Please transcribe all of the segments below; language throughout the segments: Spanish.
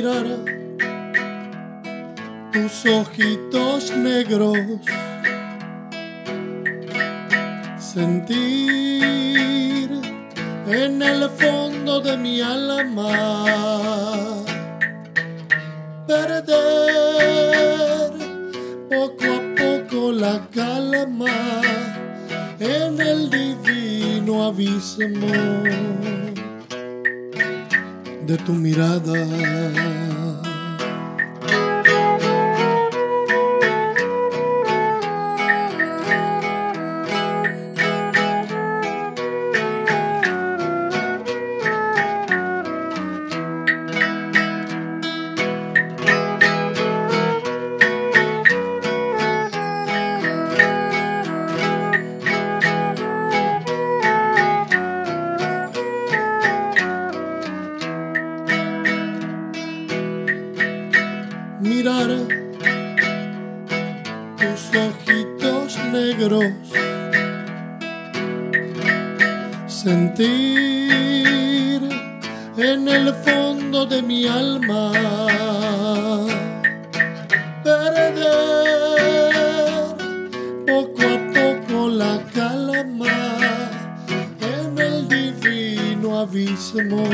mirar. Tus ojitos negros, sentir en el fondo de mi alma, perder poco a poco la calma en el divino abismo de tu mirada. Ojitos negros, sentir en el fondo de mi alma, perder poco a poco la calma en el divino abismo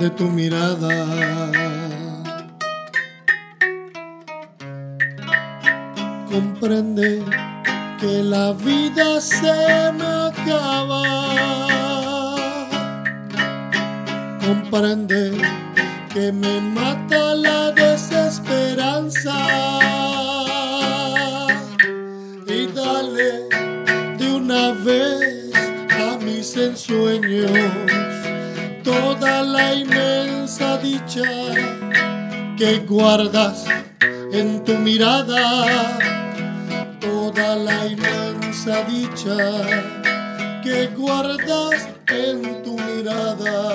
de tu mirada. Comprende que la vida se me acaba. Comprende que me mata la desesperanza. Y dale de una vez a mis ensueños toda la inmensa dicha que guardas en tu mirada, toda la inmensa dicha que guardas en tu mirada.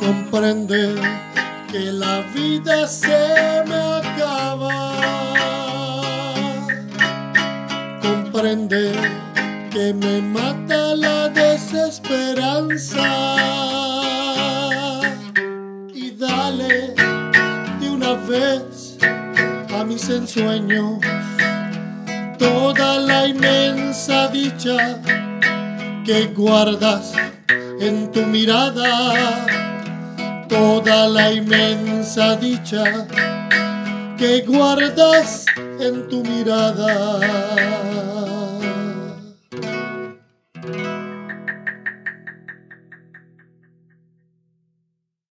Comprende que la vida se me acaba. Comprende que me mata la desesperanza. A mis ensueños toda la inmensa dicha que guardas en tu mirada. Toda la inmensa dicha que guardas en tu mirada.